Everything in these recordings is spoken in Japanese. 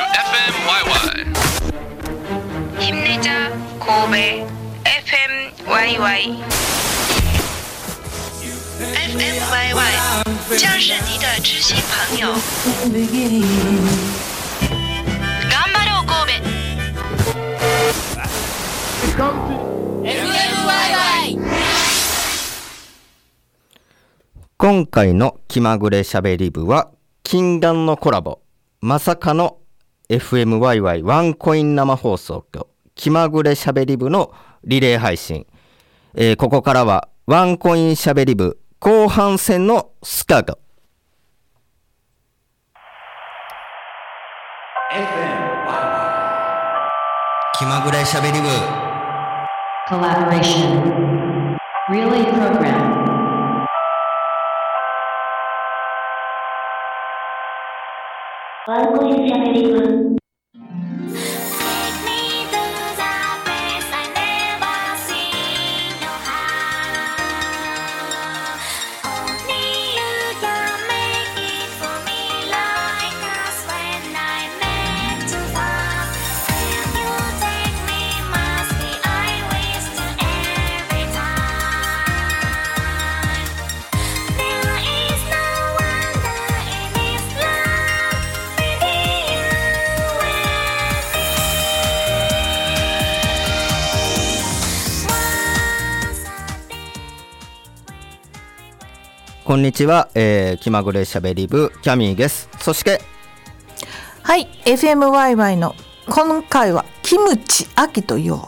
FMYY 힘내자 고베 FMYY FMYY 将是你的知心朋友頑張ろう神戸今回の気まぐれしゃべり部は禁断のコラボまさかの FMYY ワンコイン生放送と気まぐれしゃべり部のリレー配信、えーここからはワンコインしゃべり部後半戦のスタート気まぐれしゃべり部 Collaboration. Relay program. 番号に調べてみます。んにちは、えー、気まぐれしゃべり部キャミーですそしてはい、FMYY の今回はキムチ秋と言おう。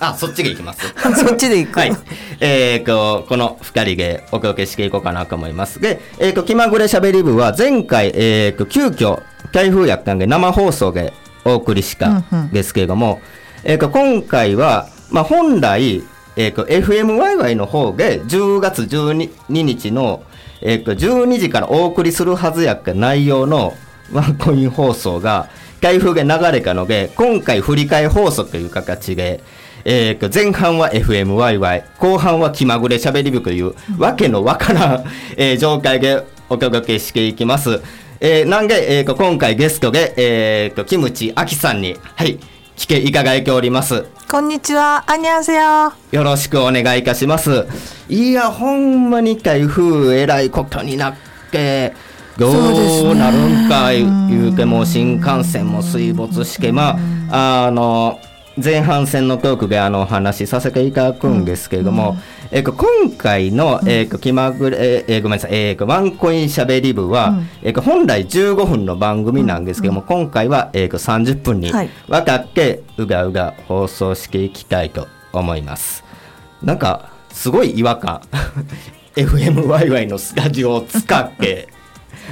あそっちでいきます そっちで行く。はい。えー、と、この二人でお届けしていこうかなと思います。で、えー、と、気まぐれしゃべり部は前回、えー、と、急遽、台風やったんで生放送でお送りしたんですけれども、えー、と、今回は、まあ、本来、えー、と、FMYY の方で10月12日の、えー、と、12時からお送りするはずやった内容のワンコイン放送が、台風で流れたので、今回振り替え放送という形で、えーと、前半は FMYY、後半は気まぐれしゃべり部という、わけのわからん、えー状態でお届けしていきます。えーなんで、えー、今回ゲストで、えーと、キムチアキさんに、はい、来ていただいております？こんにちは、あにゃんせよ。よろしくお願いいたします。いや、ほんまに台風えらいことになって、どうなるんか言うても新幹線も水没して、まあ、あの、前半戦のトークであのお話しさせていただくんですけれども、えっと、今回の、えっと、気まぐれ、ええごめんなさい、えっと、ワンコインしゃべり部は、えっと、本来15分の番組なんですけども、今回は、えっと、30分にはいわたって、うがうが放送していきたいと思います。なんか、すごい違和感。FMYY のスタジオを使って、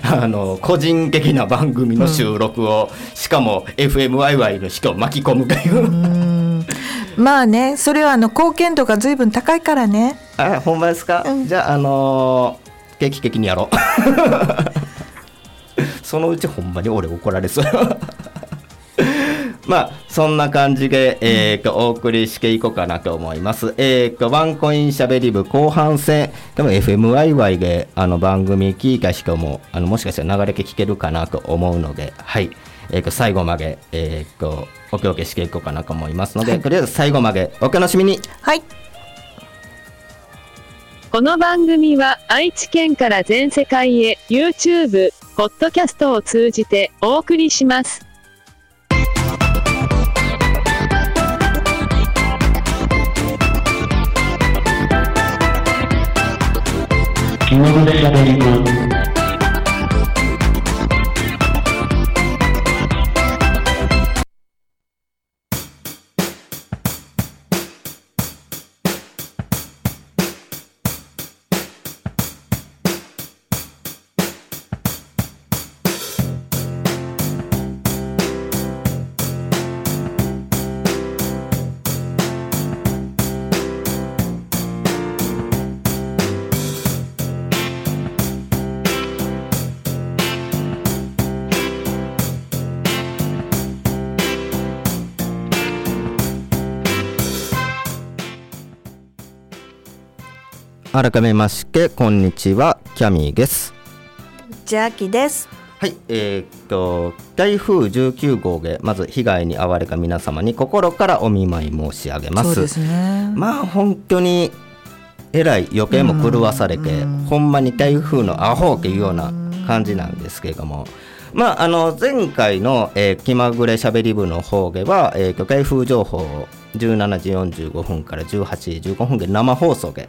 あの、個人的な番組の収録を、しかも FMYY の人を巻き込むという。まあね、それはあの貢献度が随分高いからね。あ、ほんまですか、うんじゃあ、あのー定期的にやろう。そのうちほんまに俺怒られそう。まあそんな感じで、えーとお送りしていこうかなと思います。えーとワンコインしゃべり部後半戦でも FMYY であの番組聞いた人もあのもしかしたら流れて聞けるかなと思うので、はい。えーと最後まで、えーとお届けしていこうかなと思いますので、とりあえず最後までお楽しみに。はい。この番組は愛知県から全世界へ YouTube、ポッドキャストを通じてお送りします。mundo de la película. 改めましてこんにちはキャミーですじゃあきです。はい、えーっと台風19号でまず被害に遭われた皆様に心からお見舞い申し上げます。そうですね。まあ本当にえらい余計も狂わされて、ほんまに台風のアホっていうような感じなんですけれども。まあ、あの前回の、えー気まぐれしゃべり部の方では、えー、台風情報を17時45分から18時15分で生放送で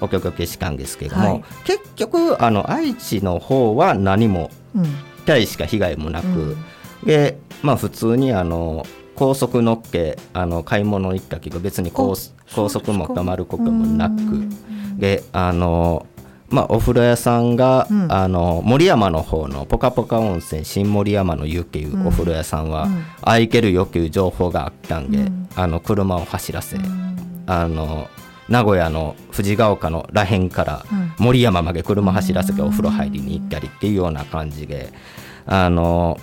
お届けしたんですけれども、はい。結局あの愛知の方は何もうん。大しか被害もなく、うん。でまあ普通にあの高速乗っけあの買い物行ったけど別に高あ高速も止まることもなくうん。であのまあお風呂屋さんが、うん。あの森山の方のポカポカ温泉新森山の湯っていうお風呂屋さんは、うん。空いてるよっていう情報があったんで、うん。あの車を走らせ、うん。あの名古屋の藤ヶ丘のらへんからうん。森山まで車走らせてお風呂入りに行ったりっていうような感じであの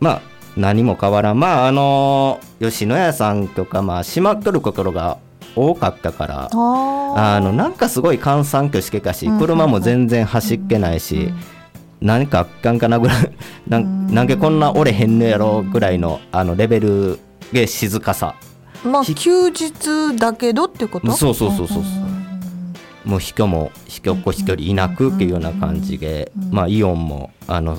まあ何も変わらん。まああの吉野家さんとかまあ閉まっとるところが多かったからあのなんかすごい閑散としてたしうん車も全然走ってないし、うん何かあかんかなぐらい なん。なんでこんな折れへんのやろぐらいのあのレベルで静かさまあひ休日だけどってこと？そうそうそうそうそう。うん。もう人も人っ子一人いなくっていうような感じで、まあ、イオンもあの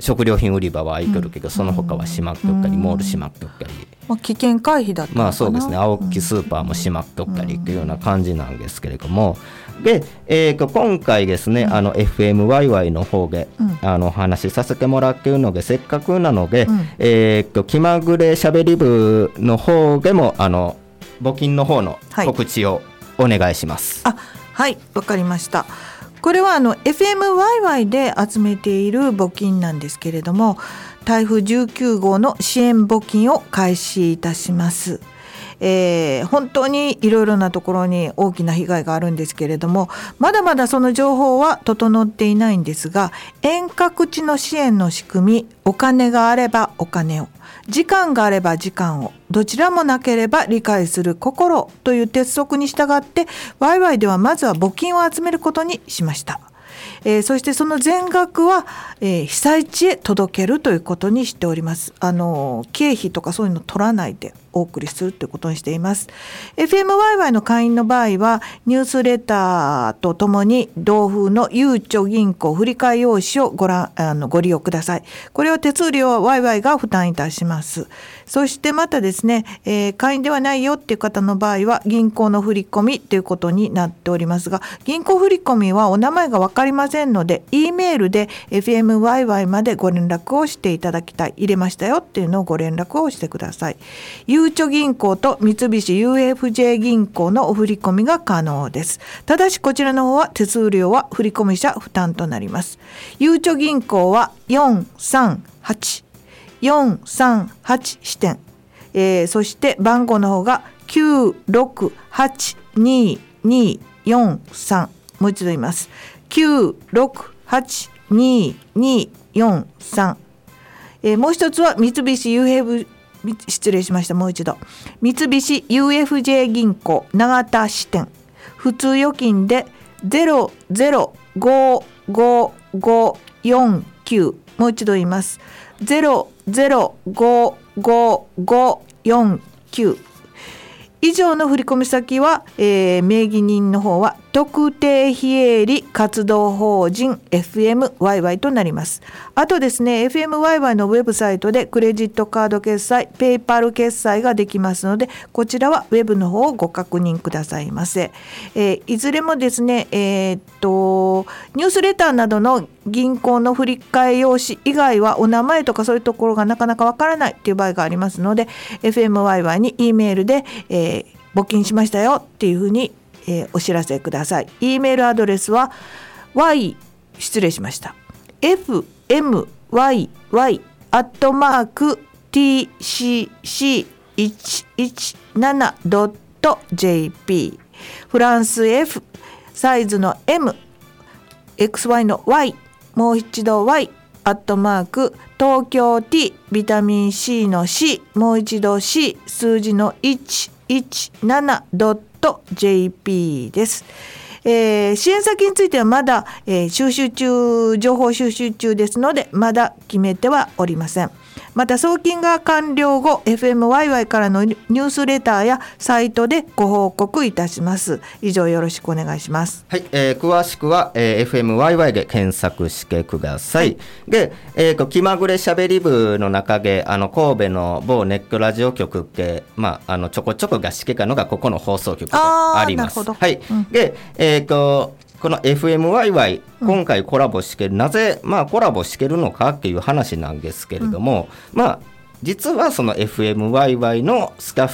食料品売り場は開いとるけど、その他は閉まっとったり、モール閉まっとったり、まあ、危険回避だったまあそうですね。青木スーパーも閉まっとったりっていうような感じなんですけれども、で、えーと今回ですね、あの FMYY の方で、うん。あのお話しさせてもらっているのでせっかくなので、うん。えーと気まぐれしゃべり部の方でもあの募金の方のはい。告知をお願いします。あはいわかりましたこれはあの FMYY で集めている募金なんですけれども台風19号の支援募金を開始いたします。えー本当にいろいろなところに大きな被害があるんですけれどもまだまだその情報は整っていないんですが遠隔地の支援の仕組みお金があればお金を時間があれば時間をどちらもなければ理解する心という鉄則に従ってワイワイではまずは募金を集めることにしました。えーそしてその全額は、えー被災地へ届けるということにしております。あの経費とかそういうの取らないでお送りするということにしています。FMYY の会員の場合はニュースレターとともに同封のゆうちょ銀行振替用紙をご覧あのご利用ください。これは手数料は YY が負担いたします。そしてまたですね、えー会員ではないよっていう方の場合は銀行の振り込みということになっておりますが銀行振り込みはお名前が分かりませんので E メールで FMYY までご連絡をしていただきたい入れましたよっていうのをご連絡をしてください。ゆうちょ銀行と三菱 UFJ 銀行のお振り込みが可能です。ただしこちらの方は手数料は振込者負担となります。ゆうちょ銀行は438 438支店、えーそして番号の方が9682243もう一度言います。9682243、えーもう一つは三菱 UFJ 失礼しました。もう一度。三菱 UFJ 銀行永田支店。普通預金で005549もう一度言います。005549以上の振込先は、えー名義人の方は特定非営利活動法人 FMYY となります。あとですね FMYY のウェブサイトでクレジットカード決済ペイパル決済ができますのでこちらはウェブの方をご確認くださいませ。えーいずれもですねえーっとニュースレターなどの銀行の振り替え用紙以外はお名前とかそういうところがなかなかわからないっていう場合がありますので FMYY に E メールで、えー募金しましたよっていうふうに、えーお知らせください。E メールアドレスは y 失礼しました FMYY アットマーク TCC117.jp フランス F サイズの M XY の Y もう一度 Y アットマーク東京 T ビタミン C の C もう一度 C 数字の 117.jp .jp です。えー支援先についてはまだ、えー収集中情報収集中ですのでまだ決めてはおりませんまた送金が完了後 FMYY からのニュースレターやサイトでご報告いたします以上よろしくお願いしますはい、えー詳しくは、えー FMYY で検索してください。で、えーと、気まぐれしゃべり部の中で、あの、神戸の某ネットラジオ局って、まあ、あの、ちょこちょこがしけかのが、ここの放送局であります。はい。で、えっ、と、この FMYY、今回コラボしてる、なぜ、まあ、コラボしてるのかっていう話なんですけれども、まあ、実はその FMYY のスタッ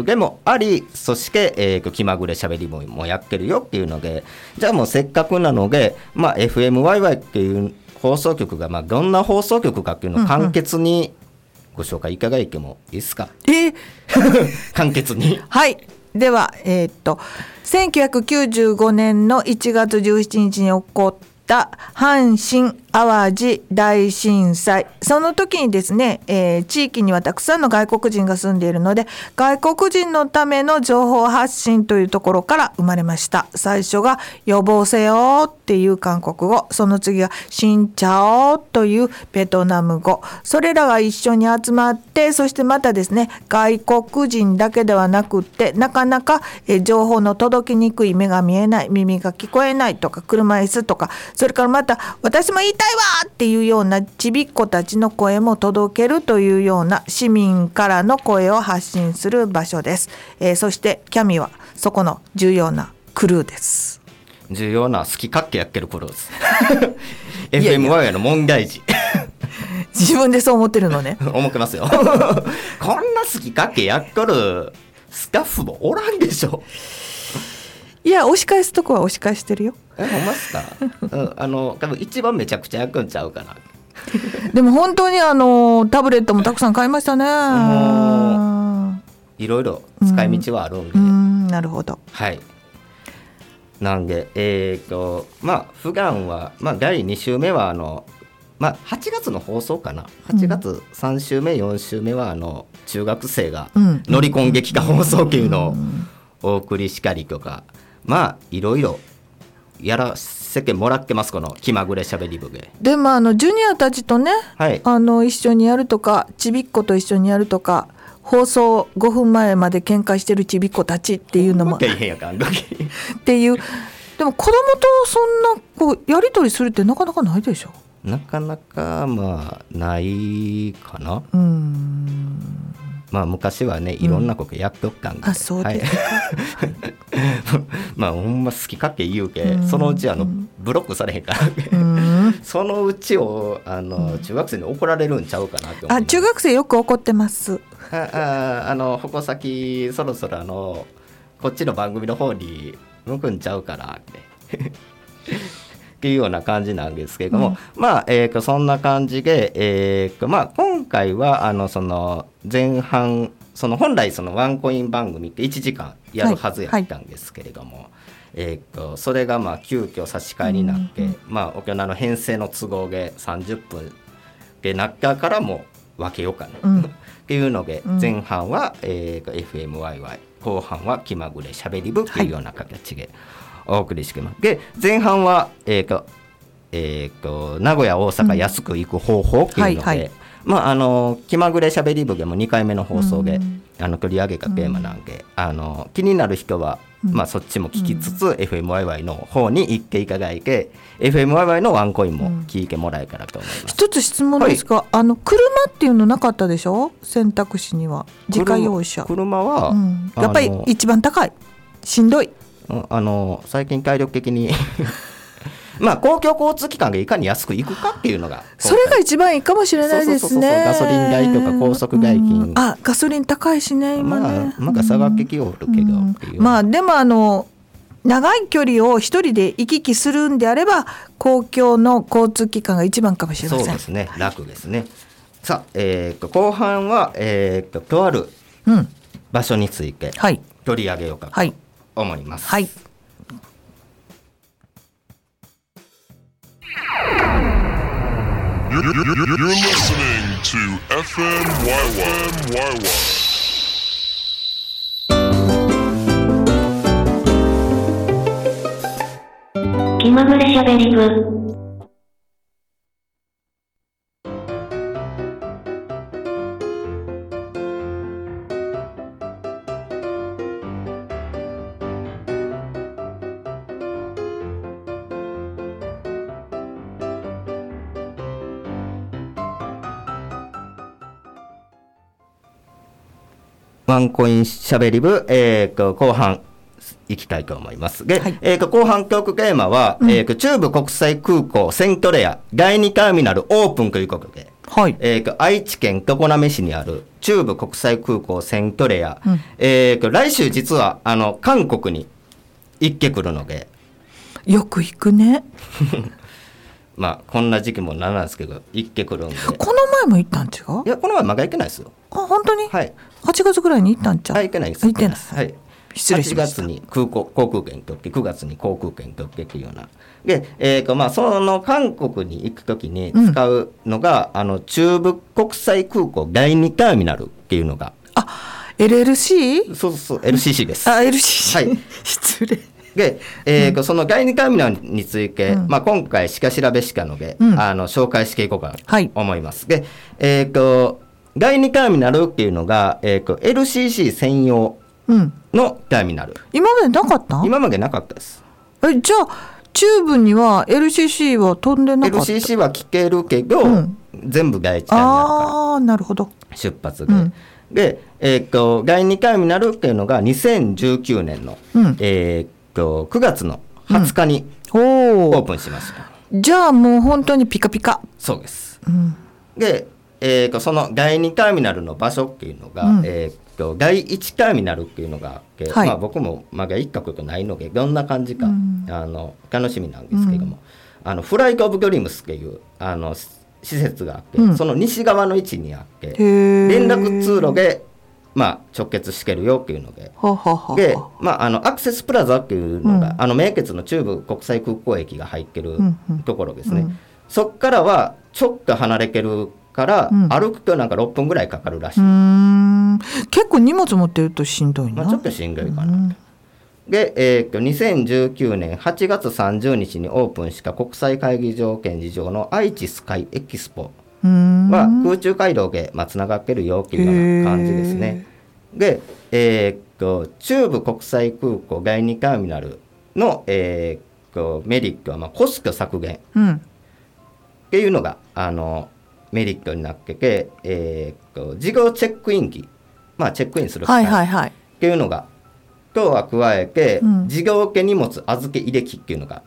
フでもあり、そして、えーと、気まぐれしゃべり部もやってるよっていうので、じゃあもうせっかくなので、まあ、FMYY っていう放送局が、まあ、どんな放送局かっていうのを簡潔にご紹介いかがいてもいいですか？え？ー 簡潔に。はい。では、えーっと、1995年の1月17日に起こった阪神・淡路大震災。その時にですね、えー地域にはたくさんの外国人が住んでいるので、外国人のための情報発信というところから生まれました。最初が予防せよっていう韓国語、その次がシンチャオというベトナム語。それらが一緒に集まって、そしてまたですね、外国人だけではなくって、なかなかえー情報の届きにくい目が見えない、耳が聞こえないとか、車椅子とか、それからまた、私も言いたいわっていうようなちびっ子たちの声も届けるというような市民からの声を発信する場所です。えーそして、キャミはそこの重要なクルーです。重要な好きかっけやってる頃です。いやいや FMY の問題児。自分でそう思ってるのね。思ってますよ。こんな好きかっけやっとるスタッフもおらんでしょ。いや、押し返すとこは押し返してるよ。え、ほんまっすか、うん、あの、多分一番めちゃくちゃ焼くんちゃうかな。でも本当にあのタブレットもたくさん買いましたね。もいろいろ使い道はあるんで。うん、なるほど。はい。なんで、えっ、と、まあ、普段は、まあ、第2週目は、あの、まあ、8月の放送かな。8月3週目、4週目は、あの、中学生がうん乗り込ん劇化放送級のお送りしかりとか、まあ、いろいろやらせてもらってます、この気まぐれしゃべり部で。でもあのジュニアたちとね、はい。あの一緒にやるとかちびっ子と一緒にやるとか放送5分前まで喧嘩してるちびっ子たちっていうのも大変やかんっていうでも子供とそんなこうやり取りするってなかなかないでしょ？なかなか、まあ、ないかな。うんまあ昔はねいろんなことやっとったんで、あそうですか、は いまあほんま好き勝手言うけ、うんそのうちあのブロックされへんから、うん。そのうちをあの中学生に怒られるんちゃうかなって思うあ中学生よく怒ってます。あああの矛先そろそろあのこっちの番組の方に向くんちゃうかなって。っていうような感じなんですけれども、まあ、えーとそんな感じで、えーとまあ、今回はあのその前半その本来そのワンコイン番組って1時間やるはずやったんですけれども、えー、とそれがまあ急遽差し替えになって、まあ、沖縄の編成の都合で30分でなったからもう分けようかな、うん。っていうので、うん。前半は、えー、と FMYY 後半は気まぐれしゃべり部っていうような形でお送りしてます。で前半は、えーとえー、と名古屋大阪安く行く方法っていうので、はいはいまああの気まぐれしゃべり部でも2回目の放送で、うん。あの取り上げたテーマなんで、あの気になる人は、まあ、そっちも聞きつつ、FMYY の方に行っていただいて FMYY のワンコインも聞いてもらえたらと思います。一つ質問ですが、あの車っていうのなかったでしょ？選択肢には。自家用車、車は、うん、やっぱり一番高い。しんどい。うんあの最近体力的にまあ公共交通機関がいかに安く行くかっていうのが それが一番いいかもしれないですね。ガソリン代とか高速代金。うん。あガソリン高いしね今まねあなんか下がってきおるけどまあでもあの長い距離を一人で行き来するんであれば公共の交通機関が一番かもしれません。そうですね。楽ですね。さあ、えー、と後半は、えー、ととあるうん。場所についてはい。取り上げようかとはい。思います、はい You're, you're, you're, you're listening to FMYY. まぐれしゃべり部。ワンコインしゃべり部、えー、と後半いきたいと思います。で、はいえー、と後半トークテーマは、えー、と中部国際空港セントレア第2ターミナルオープンということで、はい。えー、と愛知県常滑市にある中部国際空港セントレア、えー、と来週実はあの韓国に行ってくるので、よく行くね。まあこんな時期もなんなんですけど行ってくるんで。この前も行ったん違う？いやこの前まだ行けないですよ。あ、本当に？はい。8月ぐらいに行ったんちゃう？はい、行けないです。行ってない。はい。失礼しました8月に空港航空券取って、9月に航空券取ってっていうような。で、えーとまあ、その韓国に行くときに使うのが、あの中部国際空港第2ターミナルっていうのが、LLC? そうそう、LCC です。あ、LCC。はい 失礼。で、えーとその第2ターミナルについて、まあ、今回、しか調べしかので、うんあの紹介していこうかはいと思います。で、えーと第2ターミナルっていうのが、えーと LCC 専用うん。のターミナル。今までなかった？今までなかったです。え、じゃあ、中部には LCC は飛んでなかった？LCC は聞けるけど、うん全部第1ターミナルかああ、なるほど。ら出発で。うんで、えーっと、第2ターミナルっていうのが2019年の、うんえーっと、9月の20日におオーお。プンしました。じゃあもう本当にピカピカ。そうです。うん。で、えーっと、その第2ターミナルの場所っていうのが、うん。えーっと、第1ターミナルっていうのがあって、はい。まあ僕もまだ行ったことないので、どんな感じか、うん。あの楽しみなんですけども、あのフライト・オブ・ドリームスっていうあのし施設があって、うん。その西側の位置にあって。連絡通路で、まあ、直結してるよっていうので。で、まあ、あのアクセスプラザっていうのが、うん。あの名鉄の中部国際空港駅が入ってるうんうん。ところですね、うんそっからはちょっと離れてるから、うん歩くとなんか6分ぐらいかかるらしい。結構荷物持ってるとしんどいな。まあ、ちょっとしんどいかな、うんで、えーっと2019年8月30日にオープンした国際会議場展示場の愛知スカイエキスポ。は空中街道で、まあ、つながってるよっていうような感じですね。で、えーっと中部国際空港第2ターミナルの、えーっとメリットは、まあ、コスト削減うん。っていうのがあのメリットになってて、えーっと事業チェックイン機、まあ、チェックインする機はい械っはいはい。ていうのが、とは加えて、うん事業系荷物預け入れ機っていうのが、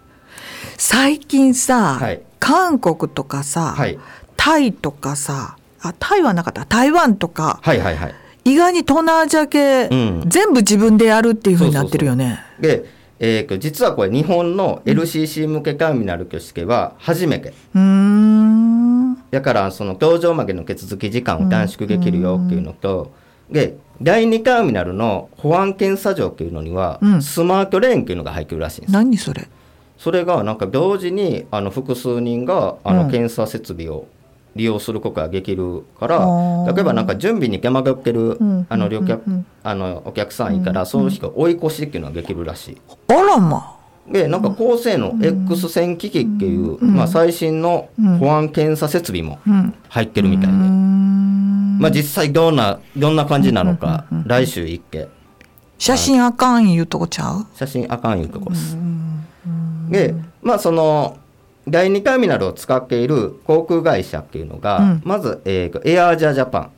最近さ、はい韓国とかさ、はい、タイとかさ、あ、タイはなかった。台湾とか、はいはいはい。意外に東南アジア系、うん全部自分でやるっていうふうになってるよね。で、えーと実はこれ日本の LCC 向けターミナルとしては初めて。うーん。だからその搭乗までの手続き時間を短縮できるよっていうのと、で第2ターミナルの保安検査場っていうのには、うん。スマートレーンっていうのが入ってるらしいんです。何それ？それがなんか同時にあの複数人があのうん。検査設備を利用することができるから、例えばなんか準備に手間取ってる、うんあの旅客、うんうん。あのお客さんいたら、そういう人追い越しっていうのができるらしい。あらまでなんか高性能 X 線機器っていう、まあ、最新の保安検査設備もうん。入ってるみたいで、まあ、実際どんなどんな感じなのか、来週行って写真あかんいうとこちゃう？写真あかんいうとこです。でまあその第2ターミナルを使っている航空会社っていうのが、うん。まず、えーとエアアジアジャパン。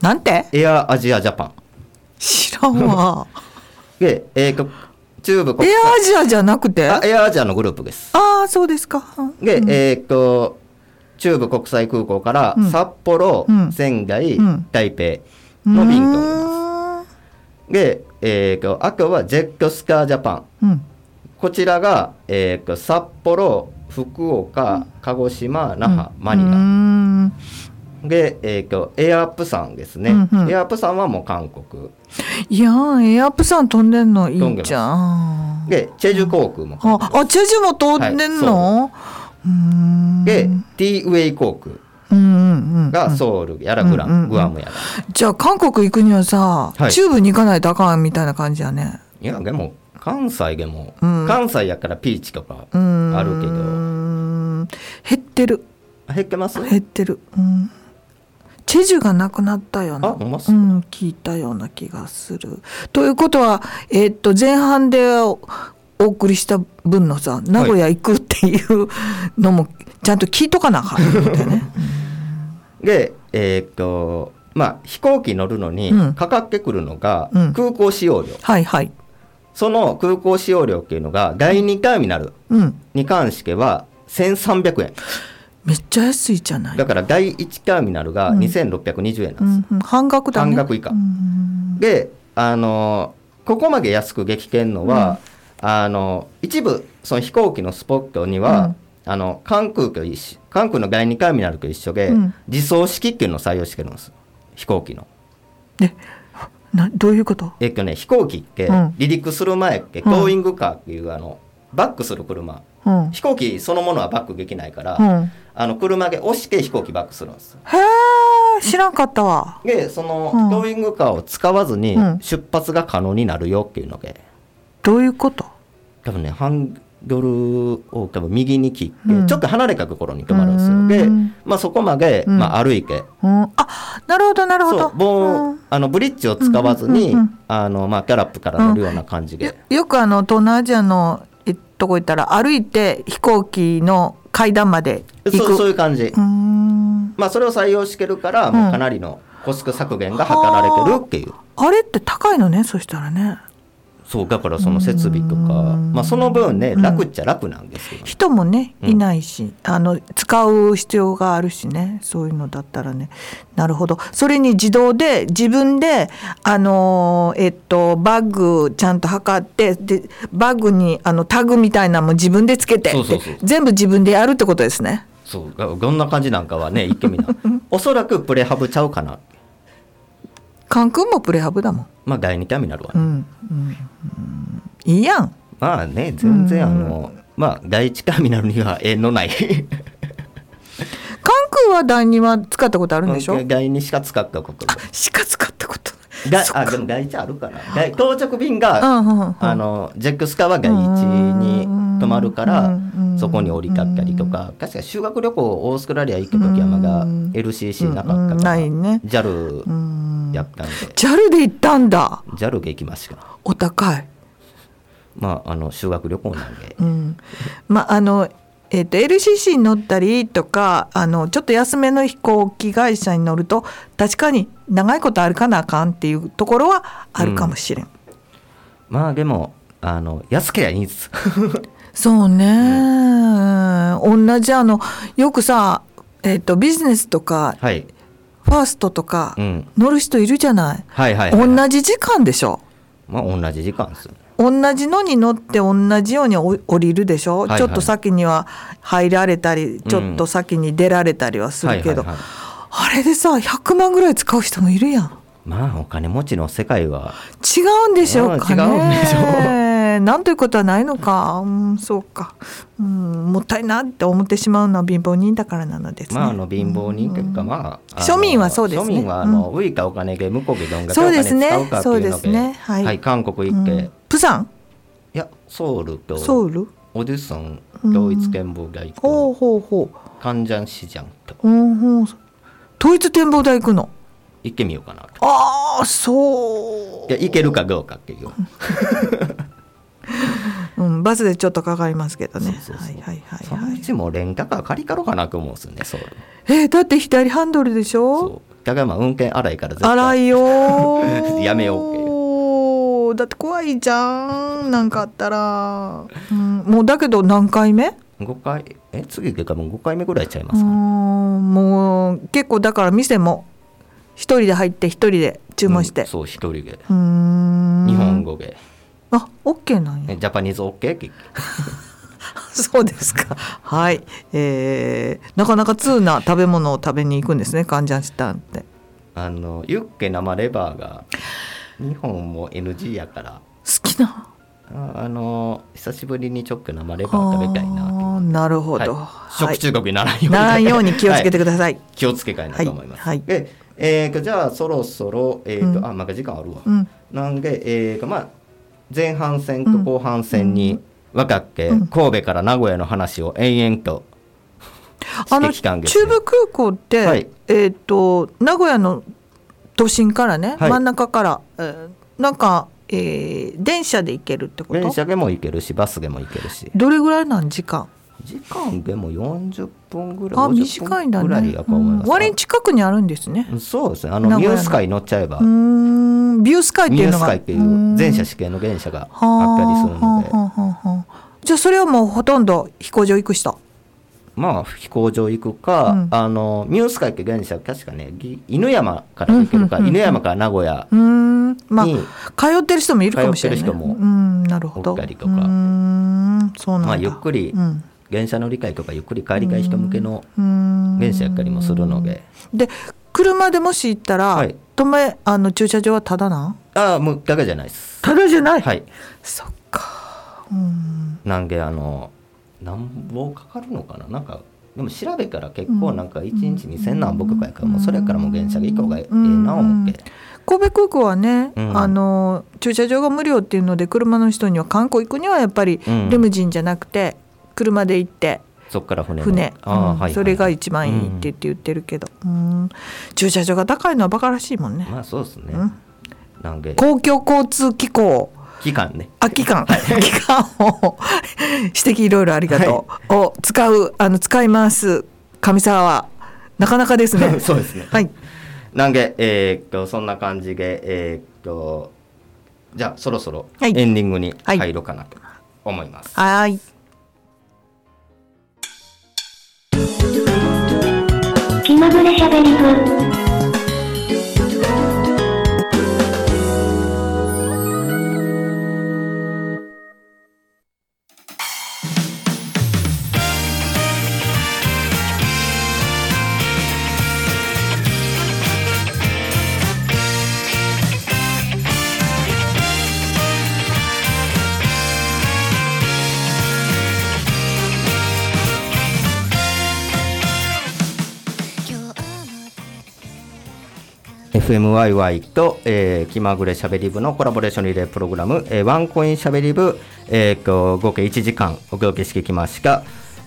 なんて？エアアジアジャパン。知らんわ。で、えーと中部エ国際アアジアじゃなくて？ああエアアジアのグループです。あーそうですか。で、うん。えーっと中部国際空港からうん。札幌、うん。仙台、うん。台北の便と、うーん。で、えーっとあとはジェットスカージャパン。うん。こちらが、えーっと札幌福岡鹿児島那覇、マニラ。ん。で、えーっとエアプサンですね、うんうん。エアプサンはもう韓国。いやーエアプサン飛んでんのいいじゃん。でチェジュ航空もああチェジュも飛んでんの、う。ーん。で T ウェイ航空がソウルやらグラン、うんうんうん。グアムやら。じゃあ韓国行くにはさ、はい。中部に行かないとあかんみたいな感じやね。いやでも関西でも、うん。関西やからピーチとかあるけど。減ってる。減ってます？減ってる、うん、チェジュがなくなったような。あうん、聞いたような気がする。ということは、えーっと前半でおお送りした分のさ名古屋行くっていうのもちゃんと聞いとかなあかんのでね、でえーっとまあ飛行機乗るのにうん。かかってくるのがうん。空港使用料、はいはいその空港使用料っていうのが第2ターミナルうん。に関しては1300円。めっちゃ安いじゃない。だから第1ターミナルがうん。2620円なんです、うんうん、半額だね。半額以下。うんであのここまで安く激券のは、あの一部その飛行機のスポットには、うん。あの関空と一緒関空の第2ターミナルと一緒で、うん。自走式っていうのを採用してるんです。飛行機の。でなどういうこと？えっとね飛行機ってうん。離陸する前って、うん。トーイングカーっていうあのバックする車。うん、飛行機そのものはバックできないから、うん、あの車で押して飛行機バックするんです。へえ知らんかったわ。でその、うん。トーイングカーを使わずにうん。出発が可能になるよっていうので。どういうこと？多分ねハンドルを多分右に切って、うん。ちょっと離れたところに止まるんですよ、うん。で、まあ、そこまで、うん。まあ、歩いて、うん、あなるほどなるほど。そうあのブリッジを使わずに、あのまあ、ギャラップから乗るような感じで、よよくあの東南アジアのえとこ行ったら歩いて飛行機の階段まで行く。そうそういう感じ、まあ、それを採用してるから、もうかなりのコスト削減が図られてるっていう。あれって高いのねそしたらねそうだからその設備とか、うん。まあ、その分ねうん。楽っちゃ楽なんですけど、人もねうん。いないし、あの使う必要があるしねそういうのだったらね。なるほど。それに自動で自分であのーえっとバッグちゃんと測ってでバッグにあのタグみたいなのも自分でつけてってそうそうそう。全部自分でやるってことですね。そう。どんな感じなんかはね一見みな。おそらくプレハブちゃうかなカンクンもプレハブだもん。まあ第2ターミナルはね、うん。うん。うん。いいやん。まあね全然あうん。の、まあ第一ターミナルには縁のない。カンクンは第二は使ったことあるんでしょ？第2しか使ったことない。しか使ったことあでも第一あるかな。第到着便が、うんうんうん。あのジェックスカーは第一に泊まるからうんそこに降り立ったりとか。確か修学旅行オーストラリア行く時はまだうん。LCC なかったうん。からないね。JAL うんやったんで。JAL で行ったんだ。JAL で行きました。お高い。まああの修学旅行なんで。うん、まああのえー、と LCC に乗ったりとかあのちょっと安めの飛行機会社に乗ると確かに長いこと歩かなあかんっていうところはあるかもしれん、まあでもあの安けりゃいいんです。そうね、同じあのよくさ、えー、とビジネスとかはい、ファーストとかうん、乗る人いるじゃない、はいはいはい、同じ時間でしょ？まあ同じ時間です。同じのに乗って同じようにお降りるでしょ、はいはい。ちょっと先には入られたりちょっと先に出られたりはするけど、あれでさ100万ぐらい使う人もいるやん。まあお金持ちの世界は。違うんでしょうかね。うん違うんでしょなんということはないのか、うん、そうか、うん、もったいなって思ってしまうのは貧乏人だからなのですね、まああの貧乏人というか、まあ庶民はそうですね。庶民はあの、浮いたお金で向こうでどんだけそうお金ですね。使うかっていうのでそうですね。はい。韓国行って、プサン？やソウルとソウル？オデュッソン統一展望台ほうとほうほカンジャンシジャンと。う、うんうん、統一展望台行くの？行ってみようかなと。ああそう。いや行けるかどうかっていう うん、バスでちょっとかかりますけどね。そうそうそう。はいはいはいそのうはい。ちもレンタカー借りたろうかなと思うんですよねソウル。えーだって左ハンドルでしょ？そう。だからまあ運転荒いから絶対。荒いよー。やめよう。ってだって怖いじゃんなんかあったら、うん、もうだけど何回目？5回。え次でかもう5回目ぐらいちゃいまうすか、んもう結構だから店も一人で入って一人で注文して。うんそう一人で。日本語で、あオッケーなんや。えジャパニーズ OK? 結局。そうですか。はい。えー、なかなか通な食べ物を食べに行くんですねカンジャンシタンって。あのユッケ生レバーが日本も NG やから。好きな。ああの久しぶりにちょっと生レバー食べたいな。なるほど、はい、食中毒にならんように、ならんように気をつけてください、はい。気をつけたい。なと思い。ます、はい。はい。でえーとじゃあそろそろ、えーとうんあまだ時間あるわ、うんなんで、えーとまあ、前半戦と後半戦に分かって、神戸から名古屋の話を延々とあの中部空港って、はい。えっ、と名古屋の都心からね、はい。真ん中から、えーなんか、えー電車で行けるってこと？電車でも行けるしバスでも行けるし。どれぐらいなん時間？時間でも40分ぐらいあ50短いんだね。うん。割に近くにあるんですね。そうですね。あの名古屋の。ミュースカイ乗っちゃえばビュースカイってミューいうのが。スカイっていう全車試験の電車があったりするはのでじゃあそれはもうほとんど飛行場行く人？まあ飛行場行くか、うん。あのミュースカイって電車確かねぎ犬山から行けるか、うんうんうんうん。犬山から名古屋うーん。まあに、通ってる人もいるかもしれない通ってる人もうんなるほど。おったりとか。そうなんだ、まあ、ゆっくりうん。電車乗り換えとかゆっくり帰りたい人向けのうーん。電車やったりもするので。で車でもし行ったら、はい。止めあの駐車場はただなん？ああもうだけじゃないです。ただじゃない、はい。そっか。うん。なんであの何ぼかかるのかな？なんかでも調べたら結構なんか1日2000何ぼかかやからもうそれやからもう電車で行こうがええな思って。神戸空港はね、うん。あの駐車場が無料っていうので車の人には観光行くにはやっぱりうん。レムジンじゃなくて車で行ってそっから船の。船、うんはいはい。それが一番いいって言って言ってるけど、うん。駐車場が高いのはバカらしいもんね、まあそうですね、うん。なんで。公共交通機構。期間ね。あ期間、期間を指摘いろいろありがとう、を使うあの使います上沢はなかなかですね。そうですね。はい。なんでえーっとそんな感じでえーっとじゃあそろそろはい。エンディングにはい。入ろうかなと思います、はーいまぐれしゃべり部「FMYY」と、えー気まぐれしゃべり部のコラボレーションリレープログラム「えーワンコインしゃべり部」えーと合計1時間お届けしてきました。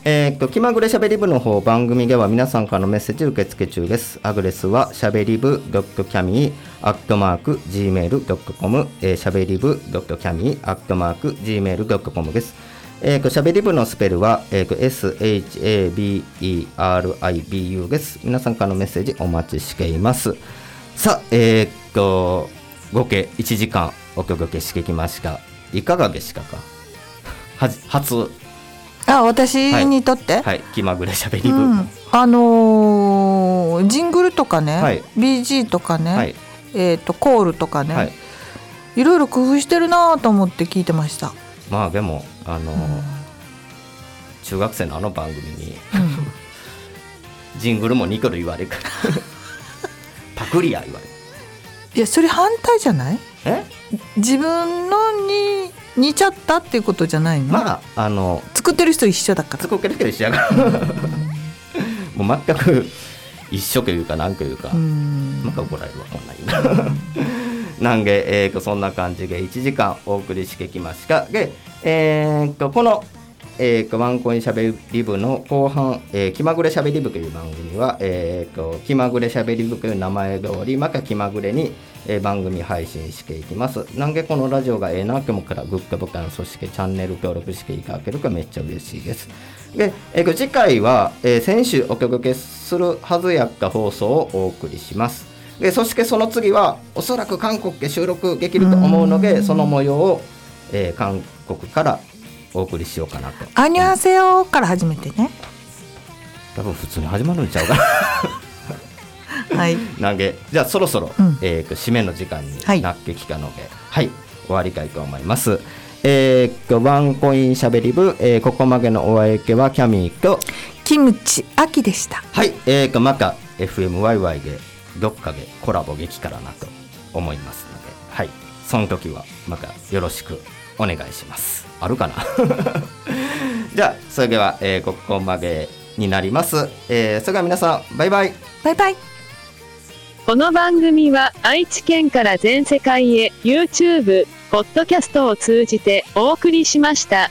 えー、と気まぐれしゃべり部の方番組では皆さんからのメッセージ受付中です。アドレスはしゃべり部 .cami.gmail.com しゃべり部 .cami.gmail.com です。えー、としゃべり部のスペルは、えー、と SHABERIBU です。皆さんからのメッセージお待ちしています。さあ、えーっと、合計1時間お届けしてきました。いかがでしたか？はじ初、あ私にとって、はい、気まぐれしゃべり部。うん、あのージングルとかね、はい。BG とかね、はい、えー、とコールとかね、はい。い、ろいろ工夫してるなと思って聞いてました。まあでも、あのー中学生のあの番組に、ジングルも2個で言われるから、パクリや言われる。いやそれ反対じゃない？え？自分のに似ちゃったっていうことじゃないの、まあ、あの、作ってる人一緒だから。作ってる人一緒やから、もう全く一緒というか、なんというか。うん。また怒られるわこんなん言うななんで、えー、とそんな感じで1時間お送りしてきました。で、えー、とこの、えー、ワンコインしゃべり部の後半、えー気まぐれしゃべり部という番組は、えー、気まぐれしゃべり部という名前通りまた気まぐれに、えー番組配信していきます。なんでこのラジオがええなと思ったらグッドボタンそしてチャンネル登録していただけるとめっちゃ嬉しいです。で、えー次回は、えー先週お届けするはずやった放送をお送りします。でそしてその次はおそらく韓国で収録できると思うのでその模様を、えー韓国からお送りしようかなとアニュアセヨから始めてね。多分普通に始まるんちゃうかな はい。なんでじゃあそろそろ、うんえーと締めの時間にはいなってきたのではい、終わりたいと思いますえー、ワンコインしゃべり部、えーここまでのお相手はキャミーとキムチ秋でした。はい、えー、とまた FMYY でどっかでコラボできたらなと思いますので、はい、その時はまたよろしくお願いします。あるかな じゃあ、それでは、えーここまでになります。えーそれでは皆さん、バイバイ。バイバイ。この番組は愛知県から全世界へ YouTube、ポッドキャストを通じてお送りしました。